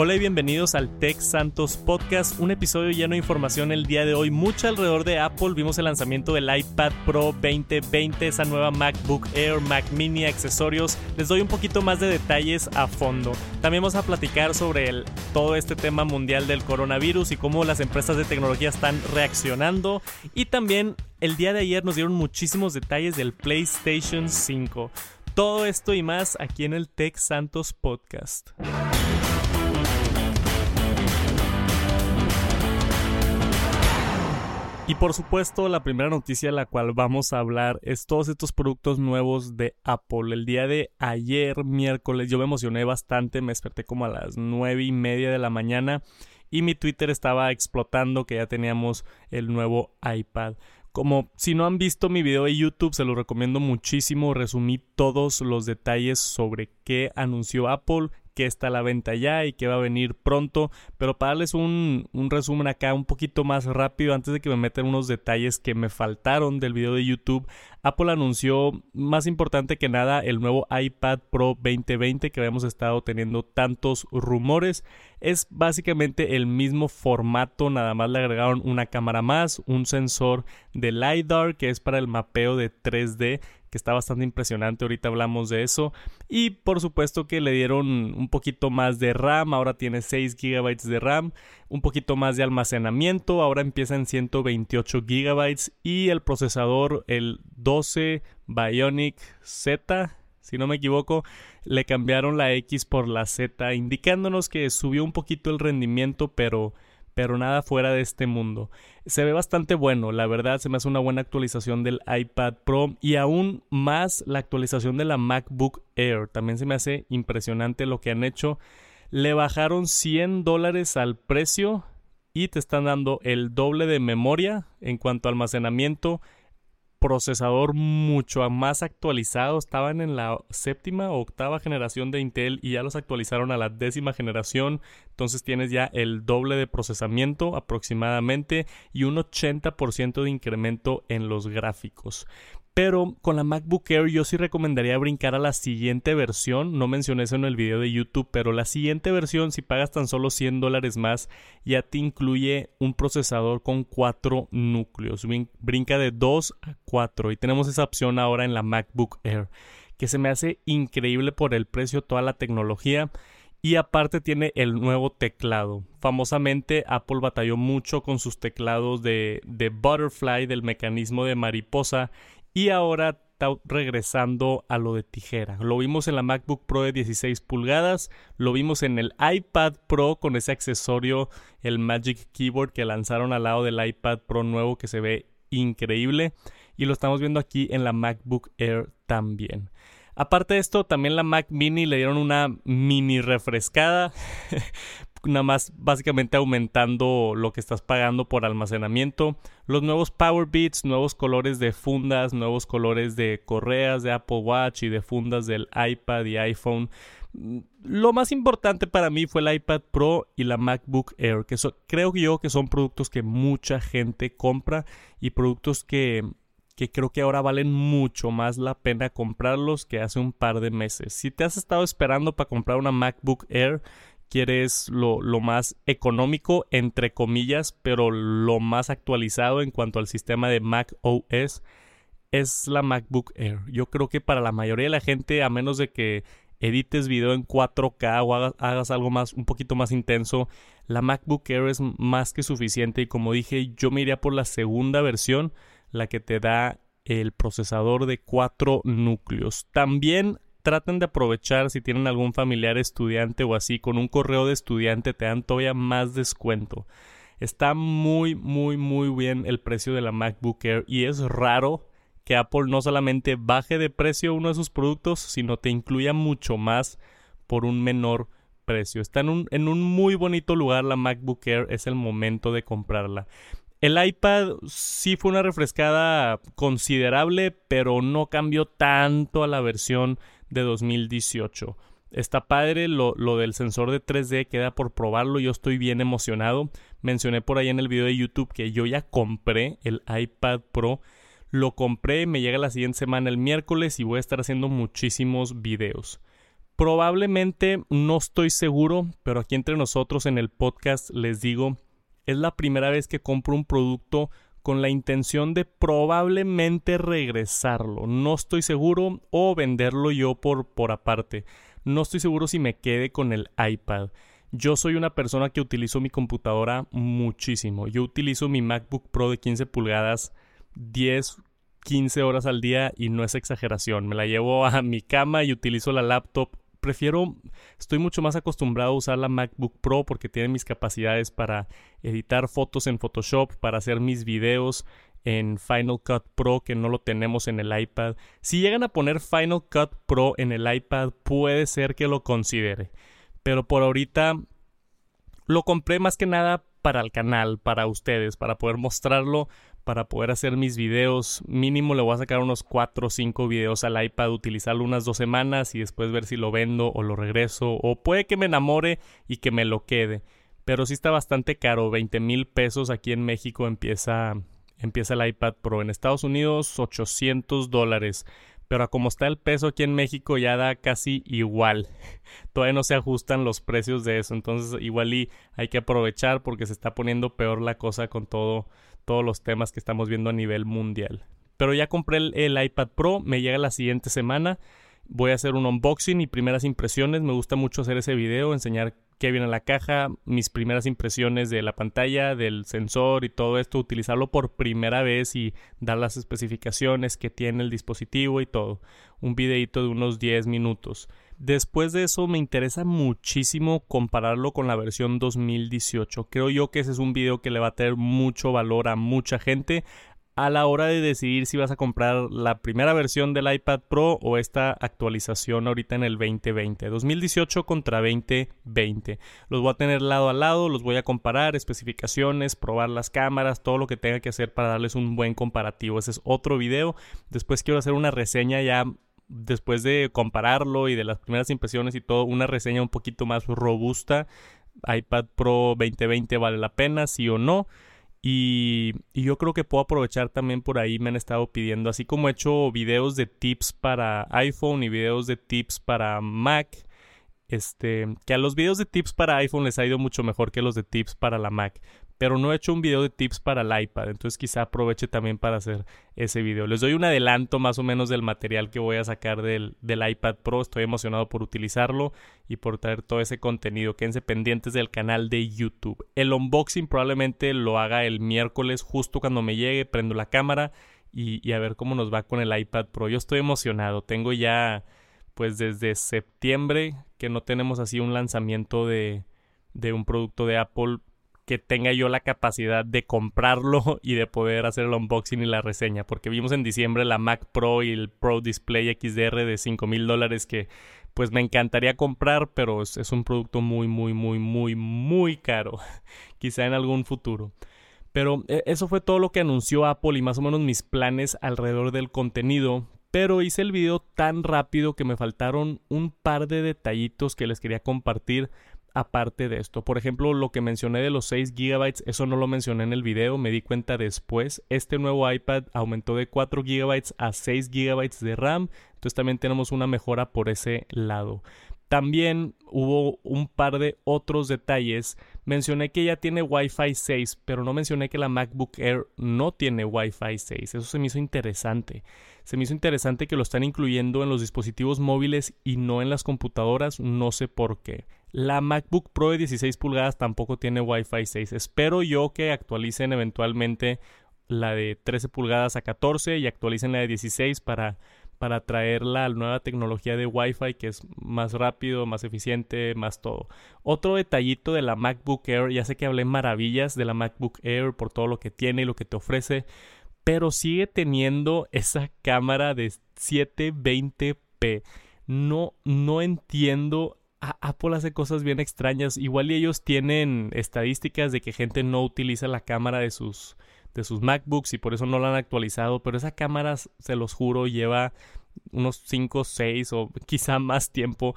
Hola y bienvenidos al Tech Santos Podcast, un episodio lleno de información el día de hoy, mucho alrededor de Apple, vimos el lanzamiento del iPad Pro 2020, esa nueva MacBook Air, Mac Mini, accesorios, les doy un poquito más de detalles a fondo. También vamos a platicar sobre el, todo este tema mundial del coronavirus y cómo las empresas de tecnología están reaccionando y también el día de ayer nos dieron muchísimos detalles del PlayStation 5. Todo esto y más aquí en el Tech Santos Podcast. Y por supuesto, la primera noticia de la cual vamos a hablar es todos estos productos nuevos de Apple. El día de ayer, miércoles, yo me emocioné bastante, me desperté como a las nueve y media de la mañana y mi Twitter estaba explotando que ya teníamos el nuevo iPad. Como si no han visto mi video de YouTube, se lo recomiendo muchísimo. Resumí todos los detalles sobre qué anunció Apple, que está a la venta ya y que va a venir pronto. Pero para darles un, un, resumen acá un poquito más rápido, antes de que me metan unos detalles que me faltaron del video de YouTube, Apple anunció, más importante que nada, el nuevo iPad Pro 2020 que habíamos estado teniendo tantos rumores. Es básicamente el mismo formato, nada más le agregaron una cámara más, un sensor de LiDAR que es para el mapeo de 3D que está bastante impresionante, ahorita hablamos de eso. Y por supuesto que le dieron un poquito más de RAM, ahora tiene 6 GB de RAM, un poquito más de almacenamiento, ahora empieza en 128 GB y el procesador, el 12 Bionic Z, si no me equivoco, le cambiaron la X por la Z, indicándonos que subió un poquito el rendimiento, pero pero nada fuera de este mundo. Se ve bastante bueno, la verdad se me hace una buena actualización del iPad Pro y aún más la actualización de la MacBook Air. También se me hace impresionante lo que han hecho. Le bajaron 100 dólares al precio y te están dando el doble de memoria en cuanto a almacenamiento procesador mucho más actualizado. Estaban en la séptima o octava generación de Intel y ya los actualizaron a la décima generación. Entonces tienes ya el doble de procesamiento aproximadamente y un 80% de incremento en los gráficos. Pero con la MacBook Air yo sí recomendaría brincar a la siguiente versión. No mencioné eso en el video de YouTube, pero la siguiente versión, si pagas tan solo 100 dólares más, ya te incluye un procesador con 4 núcleos. Brinca de 2 a 4 y tenemos esa opción ahora en la MacBook Air, que se me hace increíble por el precio, toda la tecnología. Y aparte tiene el nuevo teclado. Famosamente Apple batalló mucho con sus teclados de, de Butterfly, del mecanismo de mariposa, y ahora regresando a lo de tijera. Lo vimos en la MacBook Pro de 16 pulgadas, lo vimos en el iPad Pro con ese accesorio, el Magic Keyboard que lanzaron al lado del iPad Pro nuevo que se ve increíble y lo estamos viendo aquí en la MacBook Air también. Aparte de esto, también la Mac Mini le dieron una mini refrescada nada más básicamente aumentando lo que estás pagando por almacenamiento. Los nuevos Power Beats, nuevos colores de fundas, nuevos colores de correas de Apple Watch y de fundas del iPad y iPhone. Lo más importante para mí fue el iPad Pro y la MacBook Air, que creo yo que son productos que mucha gente compra y productos que, que creo que ahora valen mucho más la pena comprarlos que hace un par de meses. Si te has estado esperando para comprar una MacBook Air, quieres lo, lo, más económico, entre comillas, pero lo más actualizado en cuanto al sistema de Mac OS, es la MacBook Air. Yo creo que para la mayoría de la gente, a menos de que edites video en 4K o hagas, hagas algo más, un poquito más intenso, la MacBook Air es más que suficiente. Y como dije, yo me iría por la segunda versión, la que te da el procesador de 4 núcleos. También traten de aprovechar si tienen algún familiar estudiante o así, con un correo de estudiante te dan todavía más descuento. Está muy, muy, muy bien el precio de la MacBook Air y es raro que Apple no solamente baje de precio uno de sus productos, sino te incluya mucho más por un menor precio. Está en un, en un muy bonito lugar la MacBook Air, es el momento de comprarla. El iPad sí fue una refrescada considerable, pero no cambió tanto a la versión de 2018. Está padre lo, lo, del sensor de 3D, queda por probarlo, yo estoy bien emocionado. Mencioné por ahí en el video de YouTube que yo ya compré el iPad Pro. Lo compré, me llega la siguiente semana el miércoles y voy a estar haciendo muchísimos videos. Probablemente no estoy seguro, pero aquí entre nosotros en el podcast les digo, es la primera vez que compro un producto con la intención de probablemente regresarlo. No estoy seguro o venderlo yo por, por aparte. No estoy seguro si me quede con el iPad. Yo soy una persona que utilizo mi computadora muchísimo. Yo utilizo mi MacBook Pro de 15 pulgadas 10, 15 horas al día y no es exageración. Me la llevo a mi cama y utilizo la laptop prefiero, estoy mucho más acostumbrado a usar la MacBook Pro porque tiene mis capacidades para editar fotos en Photoshop, para hacer mis videos en Final Cut Pro que no lo tenemos en el iPad. Si llegan a poner Final Cut Pro en el iPad, puede ser que lo considere. Pero por ahorita lo compré más que nada para el canal, para ustedes, para poder mostrarlo para poder hacer mis videos. Mínimo le voy a sacar unos 4 o 5 videos al iPad, utilizarlo unas dos semanas y después ver si lo vendo o lo regreso. O puede que me enamore y que me lo quede. Pero sí está bastante caro, 20 mil pesos aquí en México empieza, empieza el iPad Pro. En Estados Unidos 800 dólares. Pero como está el peso aquí en México ya da casi igual. Todavía no se ajustan los precios de eso. Entonces igual y hay que aprovechar porque se está poniendo peor la cosa con todo todos los temas que estamos viendo a nivel mundial. Pero ya compré el, iPad Pro, me llega la siguiente semana. Voy a hacer un unboxing y primeras impresiones. Me gusta mucho hacer ese video, enseñar qué viene en la caja, mis primeras impresiones de la pantalla, del sensor y todo esto, utilizarlo por primera vez y dar las especificaciones que tiene el dispositivo y todo. Un videito de unos 10 minutos. Después de eso me interesa muchísimo compararlo con la versión 2018. Creo yo que ese es un video que le va a tener mucho valor a mucha gente a la hora de decidir si vas a comprar la primera versión del iPad Pro o esta actualización ahorita en el 2020. 2018 contra 2020. Los voy a tener lado a lado, los voy a comparar, especificaciones, probar las cámaras, todo lo que tenga que hacer para darles un buen comparativo. Ese es otro video. Después quiero hacer una reseña ya después de compararlo y de las primeras impresiones y todo, una reseña un poquito más robusta. iPad Pro 2020 vale la pena, sí o no. Y, yo creo que puedo aprovechar también por ahí, me han estado pidiendo, así como he hecho videos de tips para iPhone y videos de tips para Mac, este, que a los videos de tips para iPhone les ha ido mucho mejor que los de tips para la Mac pero no he hecho un video de tips para el iPad, entonces quizá aproveche también para hacer ese video. Les doy un adelanto más o menos del material que voy a sacar del, iPad Pro, estoy emocionado por utilizarlo y por traer todo ese contenido. Quédense pendientes del canal de YouTube. El unboxing probablemente lo haga el miércoles justo cuando me llegue, prendo la cámara y, y a ver cómo nos va con el iPad Pro. Yo estoy emocionado, tengo ya pues desde septiembre que no tenemos así un lanzamiento de, de un producto de Apple que tenga yo la capacidad de comprarlo y de poder hacer el unboxing y la reseña. Porque vimos en diciembre la Mac Pro y el Pro Display XDR de 5 mil dólares que pues me encantaría comprar, pero es, es, un producto muy, muy, muy, muy, muy caro. Quizá en algún futuro. Pero e, eso fue todo lo que anunció Apple y más o menos mis planes alrededor del contenido. Pero hice el video tan rápido que me faltaron un par de detallitos que les quería compartir aparte de esto. Por ejemplo, lo que mencioné de los 6 GB, eso no lo mencioné en el video, me di cuenta después. Este nuevo iPad aumentó de 4 GB a 6 GB de RAM, entonces también tenemos una mejora por ese lado. También hubo un par de otros detalles. Mencioné que ya tiene Wi-Fi 6, pero no mencioné que la MacBook Air no tiene Wi-Fi 6. Eso se me hizo interesante. Se me hizo interesante que lo están incluyendo en los dispositivos móviles y no en las computadoras. No sé por qué. La MacBook Pro de 16 pulgadas tampoco tiene Wi-Fi 6. Espero yo que actualicen eventualmente la de 13 pulgadas a 14 y actualicen la de 16 para para traer la nueva tecnología de Wi-Fi que es más rápido, más eficiente, más todo. Otro detallito de la MacBook Air, ya sé que hablé maravillas de la MacBook Air por todo lo que tiene y lo que te ofrece, pero sigue teniendo esa cámara de 720p. No, no entiendo. Apple hace cosas bien extrañas. Igual y ellos tienen estadísticas de que gente no utiliza la cámara de sus de sus MacBooks y por eso no la han actualizado, pero esa cámara, se los juro, lleva unos 5, 6 o quizá más tiempo.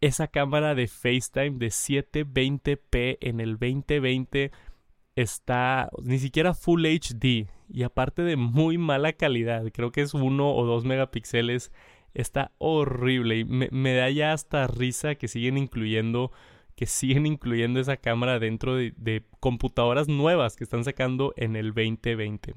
Esa cámara de FaceTime de 720p en el 2020 está ni siquiera Full HD y aparte de muy mala calidad, creo que es 1 o 2 megapíxeles Está horrible y me, da ya hasta risa que siguen incluyendo que siguen incluyendo esa cámara dentro de, computadoras nuevas que están sacando en el 2020.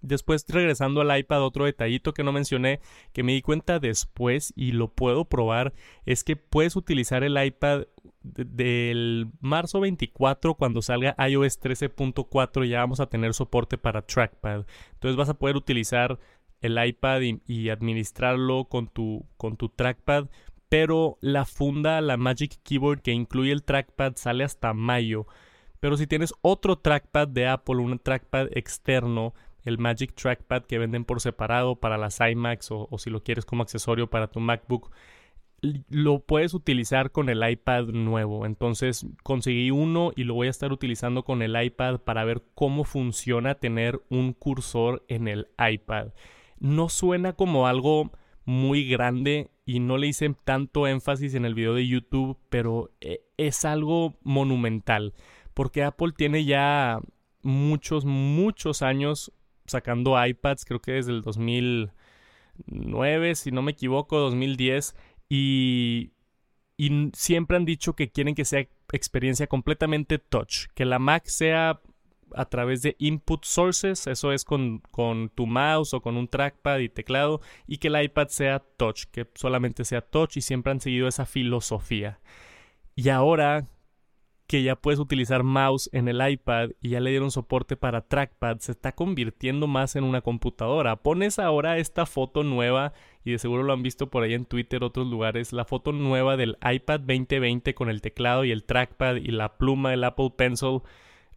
Después, regresando al iPad, otro detallito que no mencioné, que me di cuenta después y lo puedo probar, es que puedes utilizar el iPad del marzo 24 cuando salga iOS 13.4 ya vamos a tener soporte para trackpad. Entonces vas a poder utilizar el iPad y, administrarlo con tu, con tu trackpad. Pero la funda, la Magic Keyboard que incluye el trackpad sale hasta mayo. Pero si tienes otro trackpad de Apple, un trackpad externo, el Magic Trackpad que venden por separado para las iMacs o, si lo quieres como accesorio para tu MacBook, lo puedes utilizar con el iPad nuevo. Entonces conseguí uno y lo voy a estar utilizando con el iPad para ver cómo funciona tener un cursor en el iPad. No suena como algo muy grande y no le hice tanto énfasis en el video de YouTube, pero eh, es algo monumental porque Apple tiene ya muchos, muchos años sacando iPads, creo que desde el 2009, si no me equivoco, 2010, y, y siempre han dicho que quieren que sea experiencia completamente touch, que la Mac sea a través de input sources, eso es con, con, tu mouse o con un trackpad y teclado, y que el iPad sea touch, que solamente sea touch y siempre han seguido esa filosofía. Y ahora que ya puedes utilizar mouse en el iPad y ya le dieron soporte para trackpad, se está convirtiendo más en una computadora. Pones ahora esta foto nueva y de seguro lo han visto por ahí en Twitter, otros lugares, la foto nueva del iPad 2020 con el teclado y el trackpad y la pluma del Apple Pencil.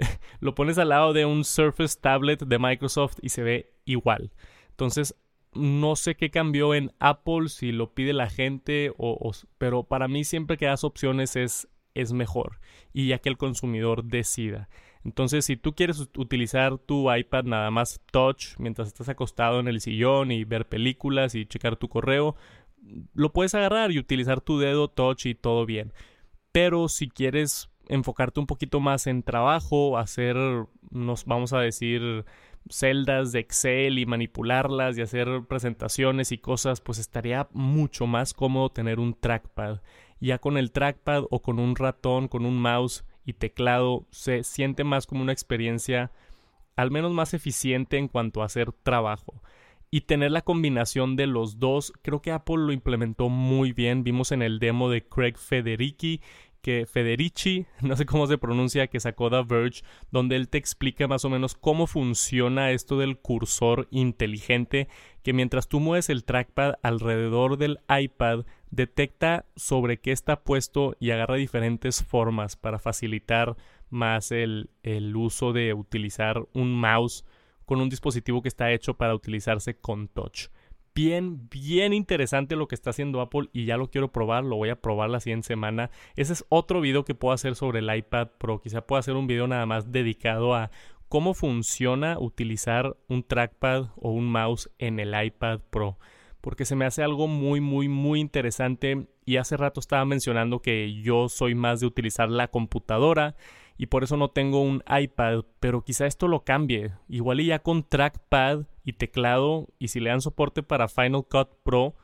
lo pones al lado de un Surface Tablet de Microsoft y se ve igual. Entonces, no sé qué cambió en Apple, si lo pide la gente, o, pero para mí siempre que das opciones es es mejor y ya que el consumidor decida. Entonces, si tú quieres utilizar tu iPad nada más touch mientras estás acostado en el sillón y ver películas y checar tu correo, lo puedes agarrar y utilizar tu dedo touch y todo bien. Pero si quieres enfocarte un poquito más en trabajo, hacer, nos vamos a decir, celdas de Excel y manipularlas y hacer presentaciones y cosas, pues estaría mucho más cómodo tener un trackpad ya con el trackpad o con un ratón, con un mouse y teclado, se siente más como una experiencia al menos más eficiente en cuanto a hacer trabajo. Y tener la combinación de los dos, creo que Apple lo implementó muy bien. Vimos en el demo de Craig Federici que Federici, no sé cómo se pronuncia, que sacó The Verge, donde él te explica más o menos cómo funciona esto del cursor inteligente, que mientras tú mueves el trackpad alrededor del iPad, detecta sobre qué está puesto y agarra diferentes formas para facilitar más el, el uso de utilizar un mouse con un dispositivo que está hecho para utilizarse con touch bien, bien interesante lo que está haciendo Apple y ya lo quiero probar, lo voy a probar la siguiente semana. Ese es otro video que puedo hacer sobre el iPad Pro. Quizá pueda hacer un video nada más dedicado a cómo funciona utilizar un trackpad o un mouse en el iPad Pro. Porque se me hace algo muy, muy, muy interesante. Y hace rato estaba mencionando que yo soy más de utilizar la computadora y por eso no tengo un iPad, pero quizá esto lo cambie. Igual y ya con trackpad y teclado y si le dan soporte para Final Cut Pro,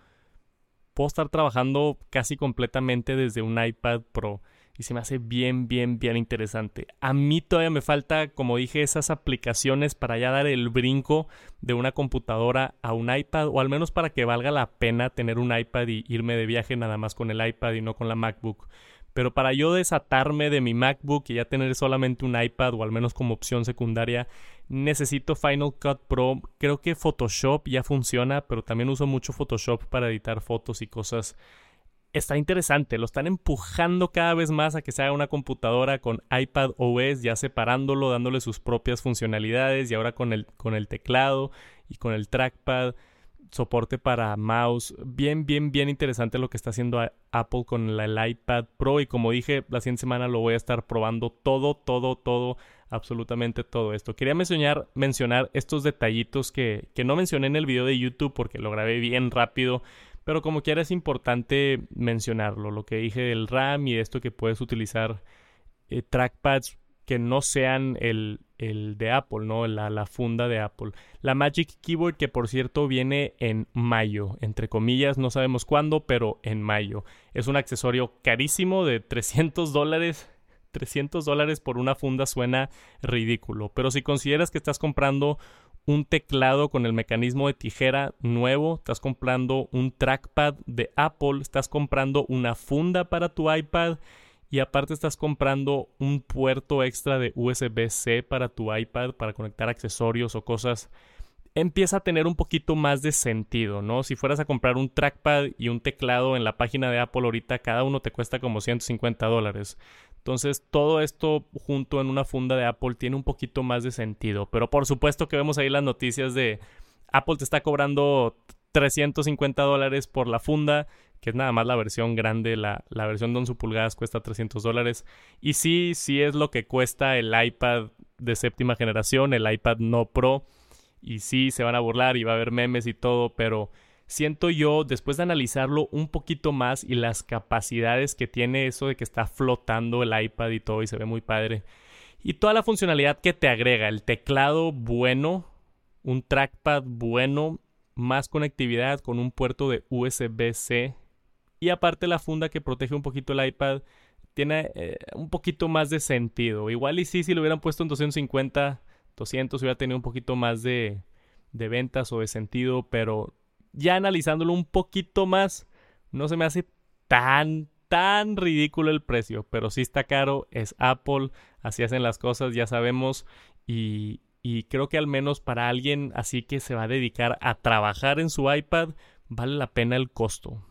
puedo estar trabajando casi completamente desde un iPad Pro y se me hace bien, bien, bien interesante. A mí todavía me falta, como dije, esas aplicaciones para ya dar el brinco de una computadora a un iPad o al menos para que valga la pena tener un iPad y irme de viaje nada más con el iPad y no con la MacBook. Pero para yo desatarme de mi MacBook y ya tener solamente un iPad o al menos como opción secundaria, necesito Final Cut Pro. Creo que Photoshop ya funciona, pero también uso mucho Photoshop para editar fotos y cosas. Está interesante, lo están empujando cada vez más a que se haga una computadora con iPad OS, ya separándolo, dándole sus propias funcionalidades y ahora con el, con el teclado y con el trackpad soporte para mouse. Bien, bien, bien interesante lo que está haciendo Apple con el iPad Pro. Y como dije, la siguiente semana lo voy a estar probando todo, todo, todo, absolutamente todo esto. Quería mencionar, mencionar estos detallitos que, que no mencioné en el video de YouTube porque lo grabé bien rápido. Pero como quiera es importante mencionarlo. Lo que dije del RAM y esto que puedes utilizar eh, trackpads que no sean el, el de Apple, ¿no? La, la, funda de Apple. La Magic Keyboard, que por cierto viene en mayo, entre comillas, no sabemos cuándo, pero en mayo. Es un accesorio carísimo de 300 dólares. 300 dólares por una funda suena ridículo, pero si consideras que estás comprando un teclado con el mecanismo de tijera nuevo, estás comprando un trackpad de Apple, estás comprando una funda para tu iPad y aparte estás comprando un puerto extra de USB-C para tu iPad para conectar accesorios o cosas, empieza a tener un poquito más de sentido, ¿no? Si fueras a comprar un trackpad y un teclado en la página de Apple ahorita, cada uno te cuesta como 150 dólares. Entonces, todo esto junto en una funda de Apple tiene un poquito más de sentido. Pero por supuesto que vemos ahí las noticias de Apple te está cobrando 350 dólares por la funda que es nada más la versión grande, la, versión de 11 pulgadas cuesta 300 dólares. Y sí, sí es lo que cuesta el iPad de séptima generación, el iPad no Pro. Y sí, se van a burlar y va a haber memes y todo, pero siento yo, después de analizarlo un poquito más y las capacidades que tiene eso de que está flotando el iPad y todo y se ve muy padre. Y toda la funcionalidad que te agrega, el teclado bueno, un trackpad bueno, más conectividad con un puerto de USB-C y aparte la funda que protege un poquito el iPad tiene eh, un poquito más de sentido. Igual y sí, si lo hubieran puesto en 250, 200 hubiera tenido un poquito más de, de ventas o de sentido, pero ya analizándolo un poquito más, no se me hace tan, tan ridículo el precio, pero sí está caro, es Apple, así hacen las cosas, ya sabemos, y, y creo que al menos para alguien así que se va a dedicar a trabajar en su iPad, vale la pena el costo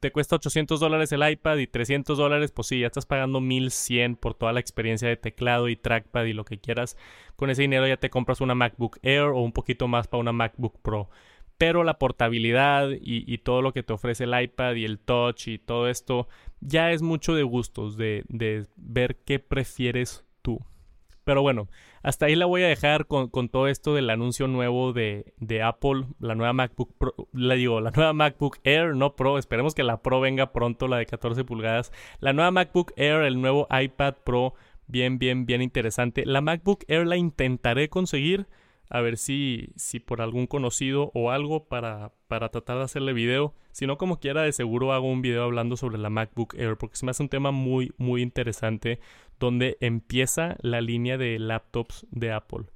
te cuesta 800 dólares el iPad y 300 dólares, pues sí, ya estás pagando 1100 por toda la experiencia de teclado y trackpad y lo que quieras. Con ese dinero ya te compras una MacBook Air o un poquito más para una MacBook Pro. Pero la portabilidad y, todo lo que te ofrece el iPad y el touch y todo esto ya es mucho de gustos, de, de ver qué prefieres tú. Pero bueno, hasta ahí la voy a dejar con, todo esto del anuncio nuevo de, Apple, la nueva MacBook Pro, la digo, la nueva MacBook Air, no Pro, esperemos que la Pro venga pronto, la de 14 pulgadas. La nueva MacBook Air, el nuevo iPad Pro, bien, bien, bien interesante. La MacBook Air la intentaré conseguir a ver si, si por algún conocido o algo para, para tratar de hacerle video. Si no, como quiera, de seguro hago un video hablando sobre la MacBook Air, porque se me hace un tema muy, muy interesante, donde empieza la línea de laptops de Apple.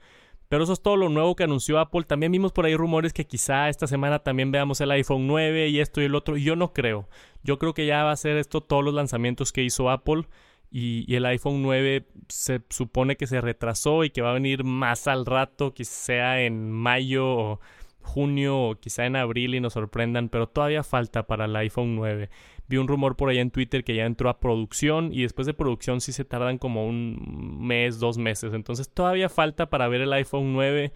Pero eso es todo lo nuevo que anunció Apple. También vimos por ahí rumores que quizá esta semana también veamos el iPhone 9 y esto y el otro. Yo no creo. Yo creo que ya va a ser esto todos los lanzamientos que hizo Apple y, el iPhone 9 se supone que se retrasó y que va a venir más al rato, quizá en mayo o junio o quizá en abril y nos sorprendan, pero todavía falta para el iPhone 9. Vi un rumor por allá en Twitter que ya entró a producción y después de producción sí se tardan como un mes, dos meses, entonces todavía falta para ver el iPhone 9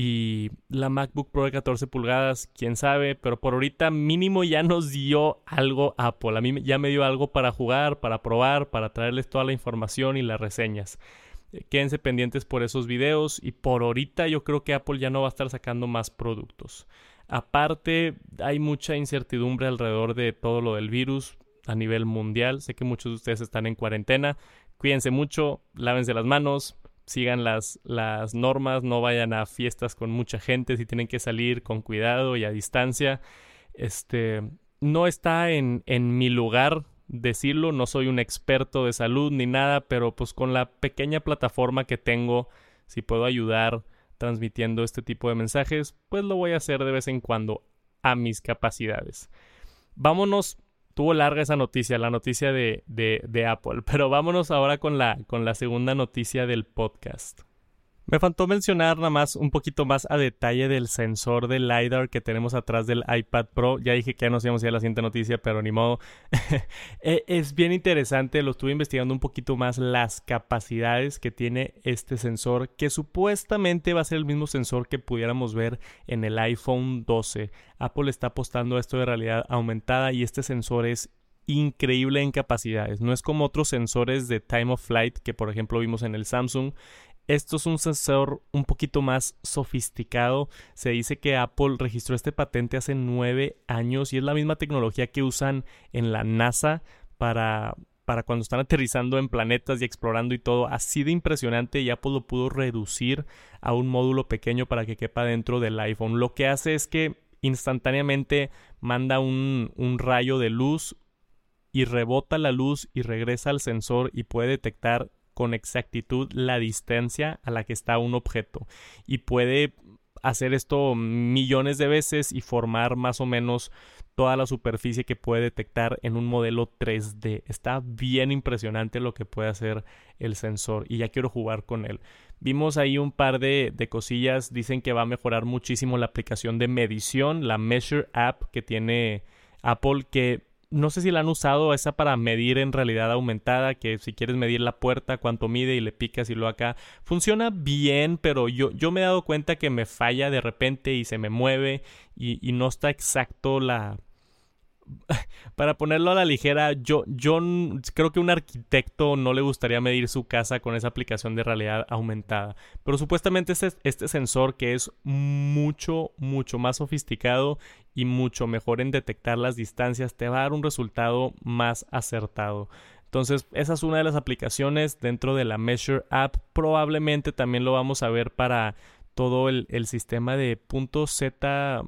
y la MacBook Pro de 14 pulgadas, quién sabe, pero por ahorita mínimo ya nos dio algo Apple. A mí ya me dio algo para jugar, para probar, para traerles toda la información y las reseñas. Eh, quédense pendientes por esos videos y por ahorita yo creo que Apple ya no va a estar sacando más productos. Aparte, hay mucha incertidumbre alrededor de todo lo del virus a nivel mundial. Sé que muchos de ustedes están en cuarentena. Cuídense mucho, lávense las manos, sigan las, las normas, no vayan a fiestas con mucha gente, si tienen que salir con cuidado y a distancia. Este, no está en, en mi lugar decirlo, no soy un experto de salud ni nada, pero pues con la pequeña plataforma que tengo, si puedo ayudar transmitiendo este tipo de mensajes, pues lo voy a hacer de vez en cuando a mis capacidades. Vámonos Tuvo larga esa noticia, la noticia de, de, de, Apple. Pero vámonos ahora con la, con la segunda noticia del podcast. Me faltó mencionar nada más un poquito más a detalle del sensor de LiDAR que tenemos atrás del iPad Pro. Ya dije que ya nos íbamos la siguiente noticia, pero ni modo. E, es bien interesante, lo estuve investigando un poquito más las capacidades que tiene este sensor, que supuestamente va a ser el mismo sensor que pudiéramos ver en el iPhone 12. Apple está apostando a esto de realidad aumentada y este sensor es increíble en capacidades. No es como otros sensores de time of flight que por ejemplo vimos en el Samsung esto es un sensor un poquito más sofisticado. Se dice que Apple registró este patente hace nueve años y es la misma tecnología que usan en la NASA para para cuando están aterrizando en planetas y explorando y todo, así de impresionante y Apple lo pudo reducir a un módulo pequeño para que quepa dentro del iPhone. Lo que hace es que instantáneamente manda un, un rayo de luz y rebota la luz y regresa al sensor y puede detectar con exactitud la distancia a la que está un objeto y puede hacer esto millones de veces y formar más o menos toda la superficie que puede detectar en un modelo 3D. Está bien impresionante lo que puede hacer el sensor y ya quiero jugar con él. Vimos ahí un par de, de, cosillas, dicen que va a mejorar muchísimo la aplicación de medición, la Measure App que tiene Apple, que no sé si la han usado esa para medir en realidad aumentada, que si quieres medir la puerta, cuánto mide y le picas y lo acá. Funciona bien, pero yo, yo me he dado cuenta que me falla de repente y se me mueve y, y no está exacto la, para ponerlo a la ligera, yo, yo creo que un arquitecto no le gustaría medir su casa con esa aplicación de realidad aumentada. Pero supuestamente este, este sensor que es mucho, mucho más sofisticado y mucho mejor en detectar las distancias te va a dar un resultado más acertado. Entonces, esa es una de las aplicaciones dentro de la Measure App. Probablemente también lo vamos a ver para todo el, sistema de punto Z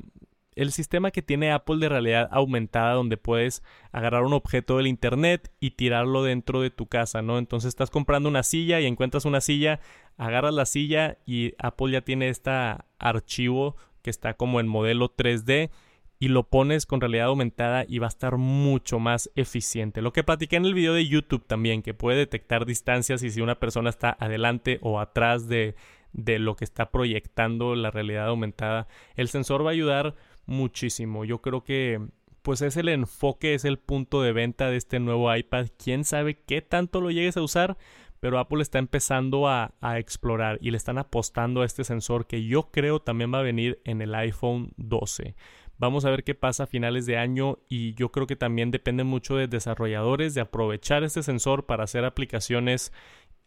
el sistema que tiene Apple de realidad aumentada donde puedes agarrar un objeto del internet y tirarlo dentro de tu casa, ¿no? Entonces estás comprando una silla y encuentras una silla, agarras la silla y Apple ya tiene este archivo que está como en modelo 3D y lo pones con realidad aumentada y va a estar mucho más eficiente. Lo que platiqué en el video de YouTube también, que puede detectar distancias y si una persona está adelante o atrás de, de lo que está proyectando la realidad aumentada. El sensor va a ayudar muchísimo. Yo creo que pues es el enfoque, es el punto de venta de este nuevo iPad. Quién sabe qué tanto lo llegues a usar, pero Apple está empezando a, a, explorar y le están apostando a este sensor que yo creo también va a venir en el iPhone 12. Vamos a ver qué pasa a finales de año y yo creo que también depende mucho de desarrolladores de aprovechar este sensor para hacer aplicaciones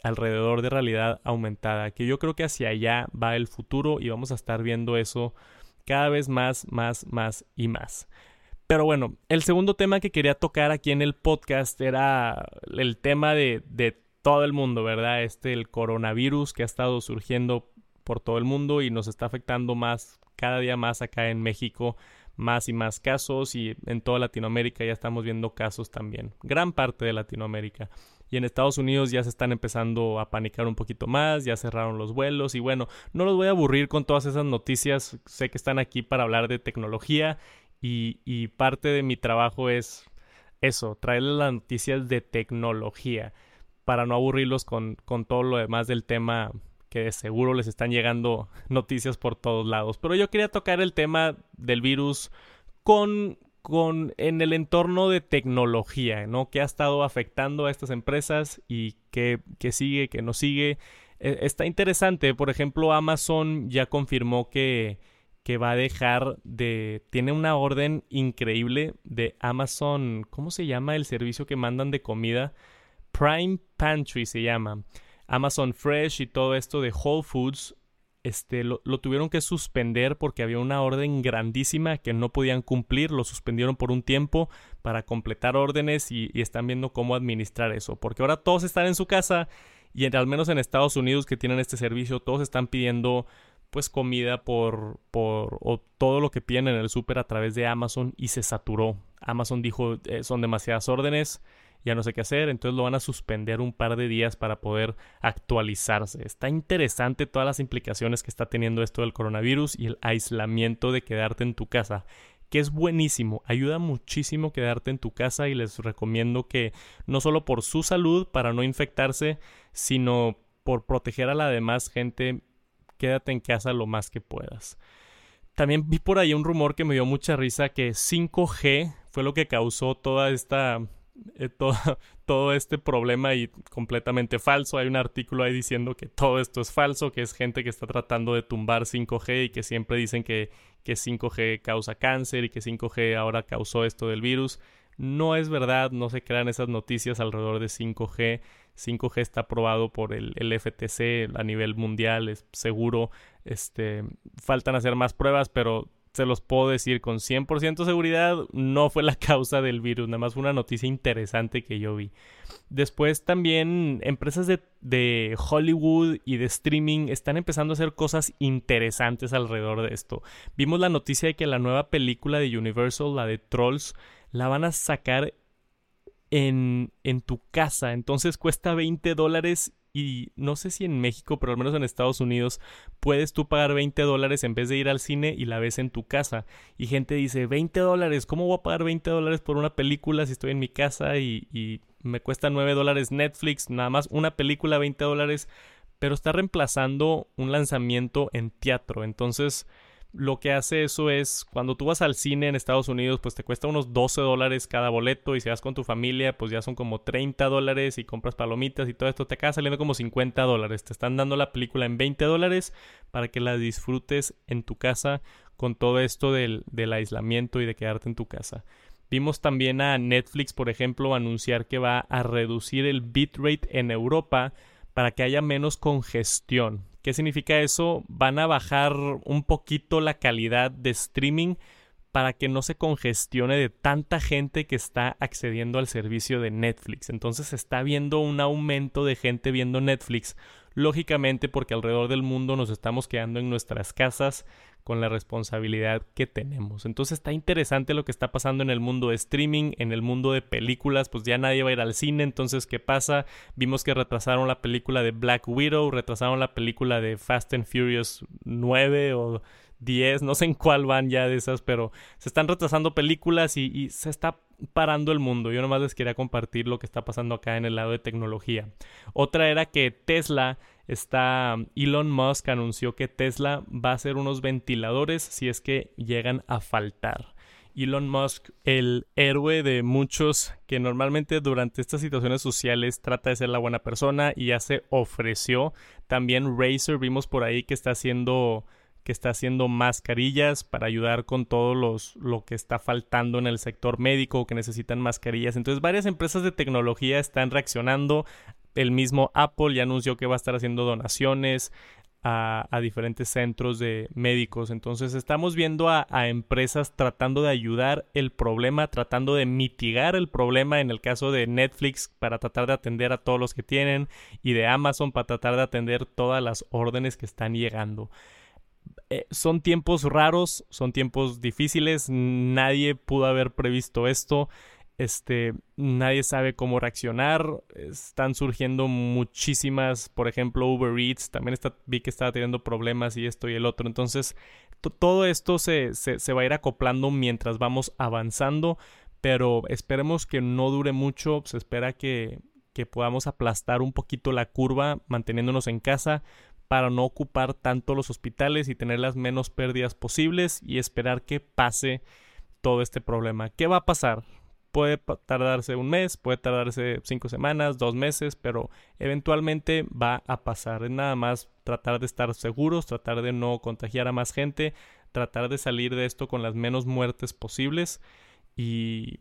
alrededor de realidad aumentada, que yo creo que hacia allá va el futuro y vamos a estar viendo eso cada vez más, más, más y más. Pero bueno, el segundo tema que quería tocar aquí en el podcast era el tema de, de todo el mundo, ¿verdad? Este, el coronavirus que ha estado surgiendo por todo el mundo y nos está afectando más, cada día más acá en México, más y más casos y en toda Latinoamérica ya estamos viendo casos también, gran parte de Latinoamérica y en Estados Unidos ya se están empezando a panicar un poquito más, ya cerraron los vuelos y bueno, no los voy a aburrir con todas esas noticias, sé que están aquí para hablar de tecnología y, parte de mi trabajo es eso, traerles las noticias de tecnología para no aburrirlos con, con todo lo demás del tema que de seguro les están llegando noticias por todos lados. Pero yo quería tocar el tema del virus con con, en el entorno de tecnología, ¿no? Que ha estado afectando a estas empresas y que, sigue, que no sigue. E, está interesante, por ejemplo, Amazon ya confirmó que, que va a dejar de... Tiene una orden increíble de Amazon, ¿cómo se llama el servicio que mandan de comida? Prime Pantry se llama. Amazon Fresh y todo esto de Whole Foods este, lo, tuvieron que suspender porque había una orden grandísima que no podían cumplir, lo suspendieron por un tiempo para completar órdenes y, están viendo cómo administrar eso, porque ahora todos están en su casa y al menos en Estados Unidos que tienen este servicio, todos están pidiendo pues comida por, por o todo lo que piden en el súper a través de Amazon y se saturó. Amazon dijo eh, son demasiadas órdenes, ya no sé qué hacer, entonces lo van a suspender un par de días para poder actualizarse. Está interesante todas las implicaciones que está teniendo esto del coronavirus y el aislamiento de quedarte en tu casa que es buenísimo, ayuda muchísimo quedarte en tu casa y les recomiendo que no solo por su salud para no infectarse, sino por proteger a la demás gente, quédate en casa lo más que puedas. También vi por ahí un rumor que me dio mucha risa que 5G fue lo que causó toda esta eh, todo, todo, este problema y completamente falso. Hay un artículo ahí diciendo que todo esto es falso, que es gente que está tratando de tumbar 5G y que siempre dicen que, que 5G causa cáncer y que 5G ahora causó esto del virus. No es verdad, no se crean esas noticias alrededor de 5G. 5G está aprobado por el, el, FTC a nivel mundial, es seguro. Este, faltan hacer más pruebas, pero se los puedo decir con 100% seguridad, no fue la causa del virus, nada más fue una noticia interesante que yo vi. Después también empresas de, de, Hollywood y de streaming están empezando a hacer cosas interesantes alrededor de esto. Vimos la noticia de que la nueva película de Universal, la de Trolls, la van a sacar en, en tu casa. Entonces cuesta 20 dólares y no sé si en México, pero al menos en Estados Unidos, puedes tú pagar 20 dólares en vez de ir al cine y la ves en tu casa. Y gente dice, 20 dólares, ¿cómo voy a pagar 20 dólares por una película si estoy en mi casa y, y me cuesta 9 dólares Netflix? Nada más una película 20 dólares, pero está reemplazando un lanzamiento en teatro. Entonces lo que hace eso es cuando tú vas al cine en Estados Unidos pues te cuesta unos 12 dólares cada boleto y si vas con tu familia pues ya son como 30 dólares y compras palomitas y todo esto te acaba saliendo como 50 dólares te están dando la película en 20 dólares para que la disfrutes en tu casa con todo esto del, aislamiento y de quedarte en tu casa Vimos también a Netflix, por ejemplo, anunciar que va a reducir el bitrate en Europa para que haya menos congestión. ¿Qué significa eso? Van a bajar un poquito la calidad de streaming para que no se congestione de tanta gente que está accediendo al servicio de Netflix. Entonces se está viendo un aumento de gente viendo Netflix, lógicamente porque alrededor del mundo nos estamos quedando en nuestras casas con la responsabilidad que tenemos. Entonces está interesante lo que está pasando en el mundo de streaming, en el mundo de películas, pues ya nadie va a ir al cine, entonces ¿qué pasa? Vimos que retrasaron la película de Black Widow, retrasaron la película de Fast and Furious 9 o 10, no sé en cuál van ya de esas, pero se están retrasando películas y, se está parando el mundo. Yo nomás les quería compartir lo que está pasando acá en el lado de tecnología. Otra era que Tesla está Elon Musk anunció que Tesla va a hacer unos ventiladores si es que llegan a faltar. Elon Musk, el héroe de muchos que normalmente durante estas situaciones sociales trata de ser la buena persona y ya se ofreció. También Razer vimos por ahí que está haciendo que está haciendo mascarillas para ayudar con todo los, lo que está faltando en el sector médico, que necesitan mascarillas. Entonces varias empresas de tecnología están reaccionando. El mismo Apple ya anunció que va a estar haciendo donaciones a, diferentes centros de médicos. Entonces estamos viendo a, a, empresas tratando de ayudar el problema, tratando de mitigar el problema en el caso de Netflix para tratar de atender a todos los que tienen y de Amazon para tratar de atender todas las órdenes que están llegando. Eh, son tiempos raros, son tiempos difíciles, nadie pudo haber previsto esto, este, nadie sabe cómo reaccionar, están surgiendo muchísimas, por ejemplo, Uber Eats, también está, vi que estaba teniendo problemas y esto y el otro, entonces todo esto se, se, va a ir acoplando mientras vamos avanzando, pero esperemos que no dure mucho, se espera que, que podamos aplastar un poquito la curva manteniéndonos en casa, para no ocupar tanto los hospitales y tener las menos pérdidas posibles y esperar que pase todo este problema. ¿Qué va a pasar? Puede tardarse un mes, puede tardarse cinco semanas, dos meses, pero eventualmente va a pasar. Es nada más tratar de estar seguros, tratar de no contagiar a más gente, tratar de salir de esto con las menos muertes posibles y,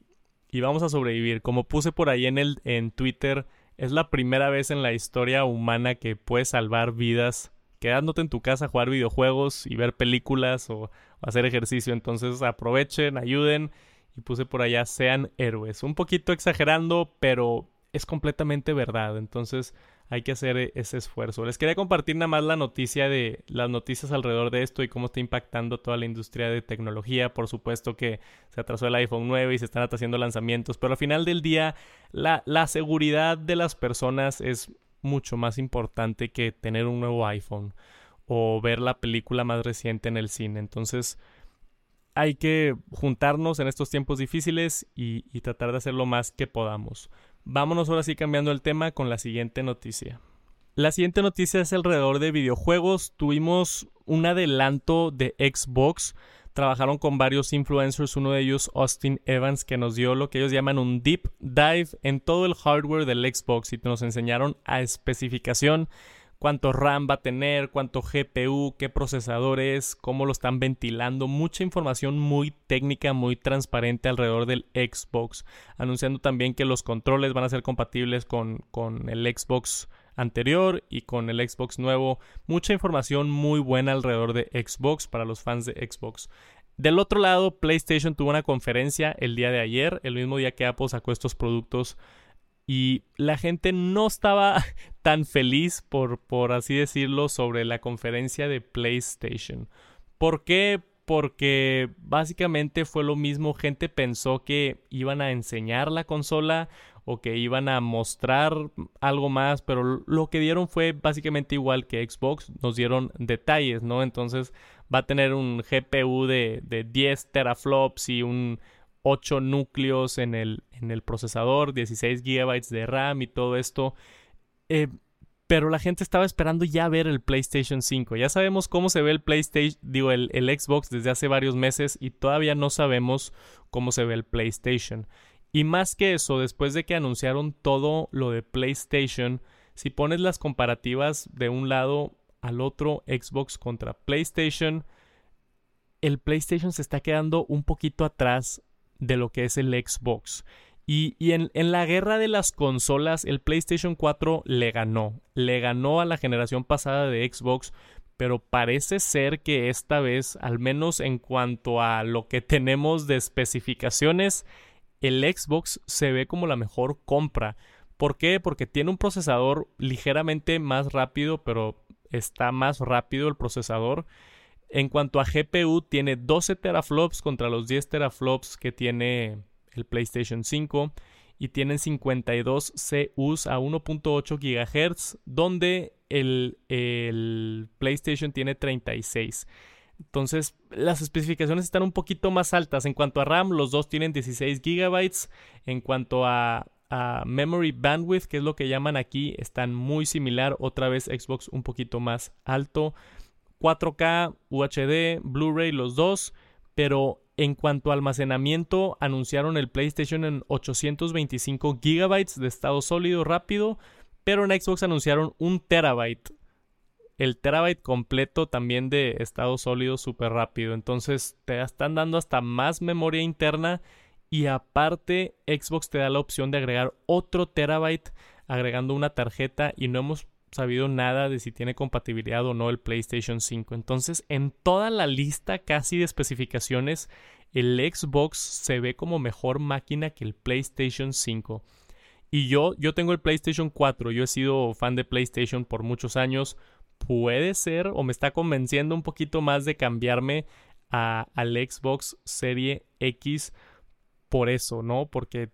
y vamos a sobrevivir. Como puse por ahí en, el, en Twitter, es la primera vez en la historia humana que puedes salvar vidas quedándote en tu casa a jugar videojuegos y ver películas o, hacer ejercicio. Entonces aprovechen, ayuden y puse por allá sean héroes. Un poquito exagerando, pero es completamente verdad. Entonces hay que hacer e-, ese esfuerzo. Les quería compartir nada más la noticia de las noticias alrededor de esto y cómo está impactando toda la industria de tecnología. Por supuesto que se atrasó el iPhone 9 y se están haciendo lanzamientos, pero al final del día la, la seguridad de las personas es mucho más importante que tener un nuevo iPhone o ver la película más reciente en el cine. Entonces hay que juntarnos en estos tiempos difíciles y, y tratar de hacer lo más que podamos. Vámonos ahora sí cambiando el tema con la siguiente noticia. La siguiente noticia es alrededor de videojuegos. Tuvimos un adelanto de Xbox. Trabajaron con varios influencers, uno de ellos Austin Evans, que nos dio lo que ellos llaman un deep dive en todo el hardware del Xbox y nos enseñaron a especificación cuánto RAM va a tener, cuánto GPU, qué procesadores, cómo lo están ventilando, mucha información muy técnica, muy transparente alrededor del Xbox, anunciando también que los controles van a ser compatibles con, con el Xbox anterior y con el Xbox nuevo. Mucha información muy buena alrededor de Xbox para los fans de Xbox. Del otro lado, PlayStation tuvo una conferencia el día de ayer, el mismo día que Apple sacó estos productos y la gente no estaba tan feliz, por, por así decirlo, sobre la conferencia de PlayStation. ¿Por qué? Porque básicamente fue lo mismo, gente pensó que iban a enseñar la consola o que iban a mostrar algo más, pero lo que dieron fue básicamente igual que Xbox, nos dieron detalles, ¿no? Entonces va a tener un GPU de, de 10 teraflops y un 8 núcleos en el, en el procesador, 16 GB de RAM y todo esto. Eh, pero la gente estaba esperando ya ver el PlayStation 5. Ya sabemos cómo se ve el PlayStation, digo, el, el, Xbox desde hace varios meses y todavía no sabemos cómo se ve el PlayStation. Y más que eso, después de que anunciaron todo lo de PlayStation, si pones las comparativas de un lado al otro, Xbox contra PlayStation, el PlayStation se está quedando un poquito atrás de lo que es el Xbox. Y, en, la guerra de las consolas, el PlayStation 4 le ganó. Le ganó a la generación pasada de Xbox, pero parece ser que esta vez, al menos en cuanto a lo que tenemos de especificaciones, el Xbox se ve como la mejor compra. ¿Por qué? Porque tiene un procesador ligeramente más rápido, pero está más rápido el procesador. En cuanto a GPU, tiene 12 teraflops contra los 10 teraflops que tiene el PlayStation 5 y tienen 52 CUs a 1.8 GHz, donde el, PlayStation tiene 36. Entonces, las especificaciones están un poquito más altas. En cuanto a RAM, los dos tienen 16 GB. En cuanto a, a Memory Bandwidth, que es lo que llaman aquí, están muy similar. Otra vez Xbox un poquito más alto. 4K, UHD, Blu-ray, los dos, pero en cuanto a almacenamiento, anunciaron el PlayStation en 825 GB de estado sólido rápido, pero en Xbox anunciaron un terabyte. El terabyte completo también de estado sólido súper rápido. Entonces te están dando hasta más memoria interna y aparte Xbox te da la opción de agregar otro terabyte agregando una tarjeta y no hemos sabido nada de si tiene compatibilidad o no el PlayStation 5. Entonces, en toda la lista casi de especificaciones, el Xbox se ve como mejor máquina que el PlayStation 5. Y yo, yo tengo el PlayStation 4, yo he sido fan de PlayStation por muchos años. Puede ser o me está convenciendo un poquito más de cambiarme a, al Xbox Serie X por eso, ¿no? Porque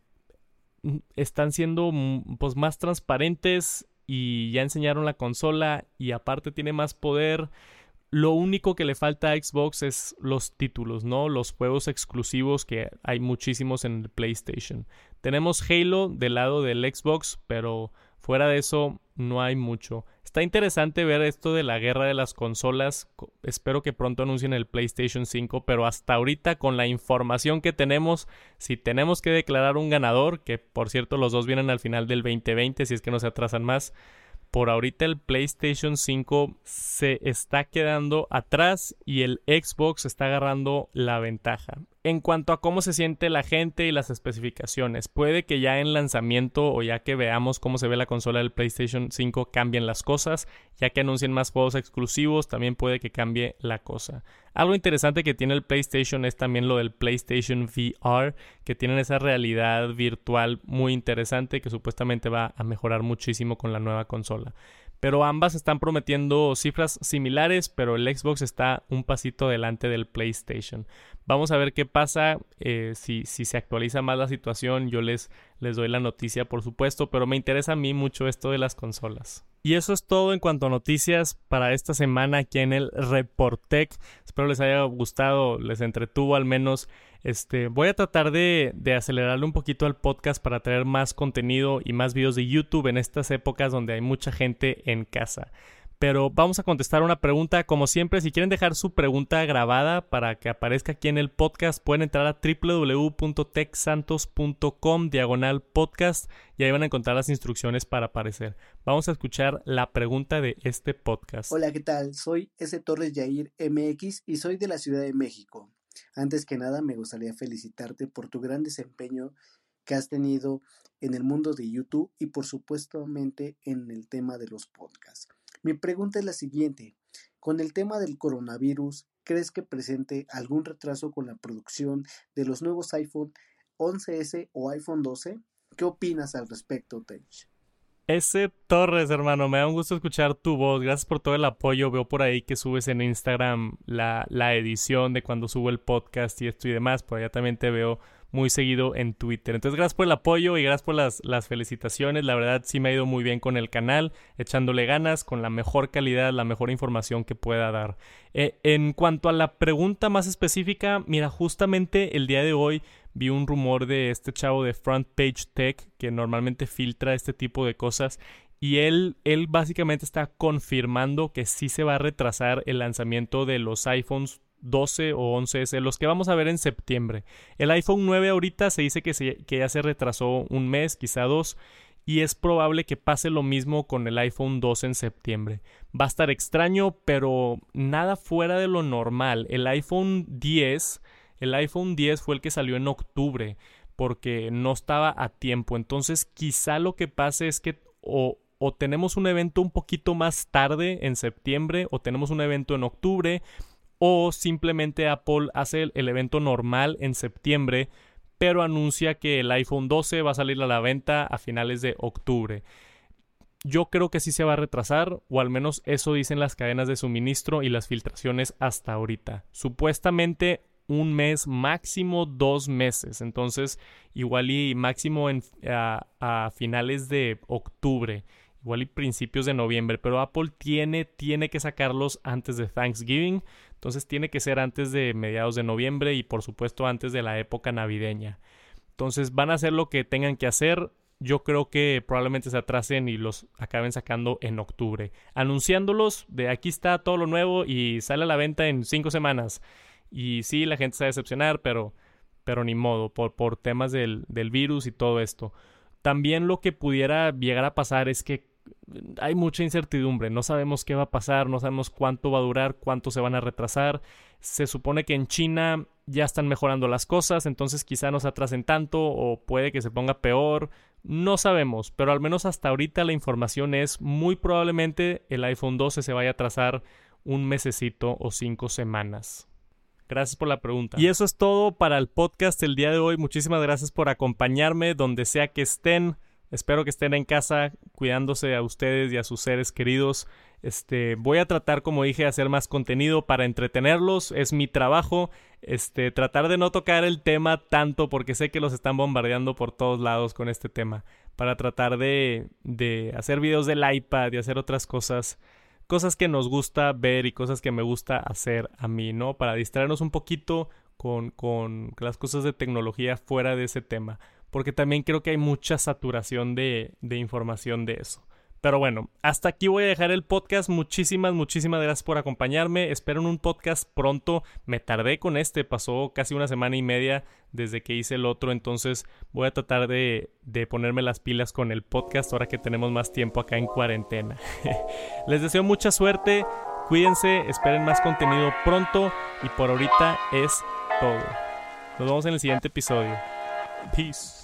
mm, están siendo mm, pues más transparentes y ya enseñaron la consola y aparte tiene más poder. Lo único que le falta a Xbox es los títulos, ¿no? Los juegos exclusivos que hay muchísimos en el PlayStation. Tenemos Halo del lado del Xbox, pero fuera de eso no hay mucho. Está interesante ver esto de la guerra de las consolas. Espero que pronto anuncien el PlayStation 5, pero hasta ahorita con la información que tenemos, si tenemos que declarar un ganador, que por cierto los dos vienen al final del 2020, si es que no se atrasan más, por ahorita el PlayStation 5 se está quedando atrás y el Xbox está agarrando la ventaja. En cuanto a cómo se siente la gente y las especificaciones, puede que ya en lanzamiento o ya que veamos cómo se ve la consola del PlayStation 5 cambien las cosas, ya que anuncien más juegos exclusivos, también puede que cambie la cosa. Algo interesante que tiene el PlayStation es también lo del PlayStation VR, que tienen esa realidad virtual muy interesante que supuestamente va a mejorar muchísimo con la nueva consola. Pero ambas están prometiendo cifras similares, pero el Xbox está un pasito delante del PlayStation. Vamos a ver qué pasa, eh, si, si, se actualiza más la situación, yo les, les doy la noticia por supuesto, pero me interesa a mí mucho esto de las consolas. Y eso es todo en cuanto a noticias para esta semana aquí en el Reportec. Espero les haya gustado, les entretuvo al menos. Este, voy a tratar de, de acelerarle un poquito al podcast para traer más contenido y más videos de YouTube en estas épocas donde hay mucha gente en casa pero vamos a contestar una pregunta. Como siempre, si quieren dejar su pregunta grabada para que aparezca aquí en el podcast, pueden entrar a www.texsantos.com diagonal podcast y ahí van a encontrar las instrucciones para aparecer. Vamos a escuchar la pregunta de este podcast. Hola, ¿qué tal? Soy S. Torres Yair MX y soy de la Ciudad de México. Antes que nada, me gustaría felicitarte por tu gran desempeño que has tenido en el mundo de YouTube y por supuestamente en el tema de los podcasts. Mi pregunta es la siguiente. Con el tema del coronavirus, ¿crees que presente algún retraso con la producción de los nuevos iPhone 11S o iPhone 12? ¿Qué opinas al respecto, Tech? Ese Torres, hermano, me da un gusto escuchar tu voz. Gracias por todo el apoyo. Veo por ahí que subes en Instagram la, la edición de cuando subo el podcast y esto y demás. Por allá también te veo muy seguido en Twitter. Entonces, gracias por el apoyo y gracias por las, las felicitaciones. La verdad, sí me ha ido muy bien con el canal, echándole ganas, con la mejor calidad, la mejor información que pueda dar. Eh, en cuanto a la pregunta más específica, mira, justamente el día de hoy vi un rumor de este chavo de Front Page Tech que normalmente filtra este tipo de cosas y él, él básicamente está confirmando que sí se va a retrasar el lanzamiento de los iPhones 12 o 11S, los que vamos a ver en septiembre. El iPhone 9 ahorita se dice que, que ya se retrasó un mes, quizá dos, y es probable que pase lo mismo con el iPhone 12 en septiembre. Va a estar extraño, pero nada fuera de lo normal. El iPhone 10 el iPhone 10 fue el que salió en octubre porque no estaba a tiempo. Entonces quizá lo que pase es que o, tenemos un evento un poquito más tarde en septiembre o tenemos un evento en octubre o simplemente Apple hace el, evento normal en septiembre pero anuncia que el iPhone 12 va a salir a la venta a finales de octubre. Yo creo que sí se va a retrasar, o al menos eso dicen las cadenas de suministro y las filtraciones hasta ahorita. Supuestamente un mes, máximo dos meses. Entonces, igual y máximo en, a, finales de octubre, igual y principios de noviembre. Pero Apple tiene, tiene que sacarlos antes de Thanksgiving. Entonces tiene que ser antes de mediados de noviembre y por supuesto antes de la época navideña. Entonces van a hacer lo que tengan que hacer. Yo creo que probablemente se atrasen y los acaben sacando en octubre. Anunciándolos de aquí está todo lo nuevo y sale a la venta en cinco semanas. Y sí, la gente se va a decepcionar, pero, pero ni modo, por, por temas del, del virus y todo esto. También lo que pudiera llegar a pasar es que hay mucha incertidumbre, no sabemos qué va a pasar, no sabemos cuánto va a durar, cuánto se van a retrasar. Se supone que en China ya están mejorando las cosas, entonces quizá no se atrasen tanto o puede que se ponga peor. No sabemos, pero al menos hasta ahorita la información es muy probablemente el iPhone 12 se vaya a atrasar un mesecito o cinco semanas. Gracias por la pregunta. Y eso es todo para el podcast el día de hoy. Muchísimas gracias por acompañarme donde sea que estén. Espero que estén en casa cuidándose a ustedes y a sus seres queridos. Este, voy a tratar, como dije, de hacer más contenido para entretenerlos. Es mi trabajo. Este, tratar de no tocar el tema tanto porque sé que los están bombardeando por todos lados con este tema. Para tratar de, de hacer videos del iPad y hacer otras cosas cosas que nos gusta ver y cosas que me gusta hacer a mí, ¿no? Para distraernos un poquito con, con las cosas de tecnología fuera de ese tema. Porque también creo que hay mucha saturación de, de información de eso. Pero bueno, hasta aquí voy a dejar el podcast. Muchísimas, muchísimas gracias por acompañarme. Espero en un podcast pronto. Me tardé con este, pasó casi una semana y media desde que hice el otro, entonces voy a tratar de, de ponerme las pilas con el podcast ahora que tenemos más tiempo acá en cuarentena. Les deseo mucha suerte, cuídense, esperen más contenido pronto y por ahorita es todo. Nos vemos en el siguiente episodio. Peace.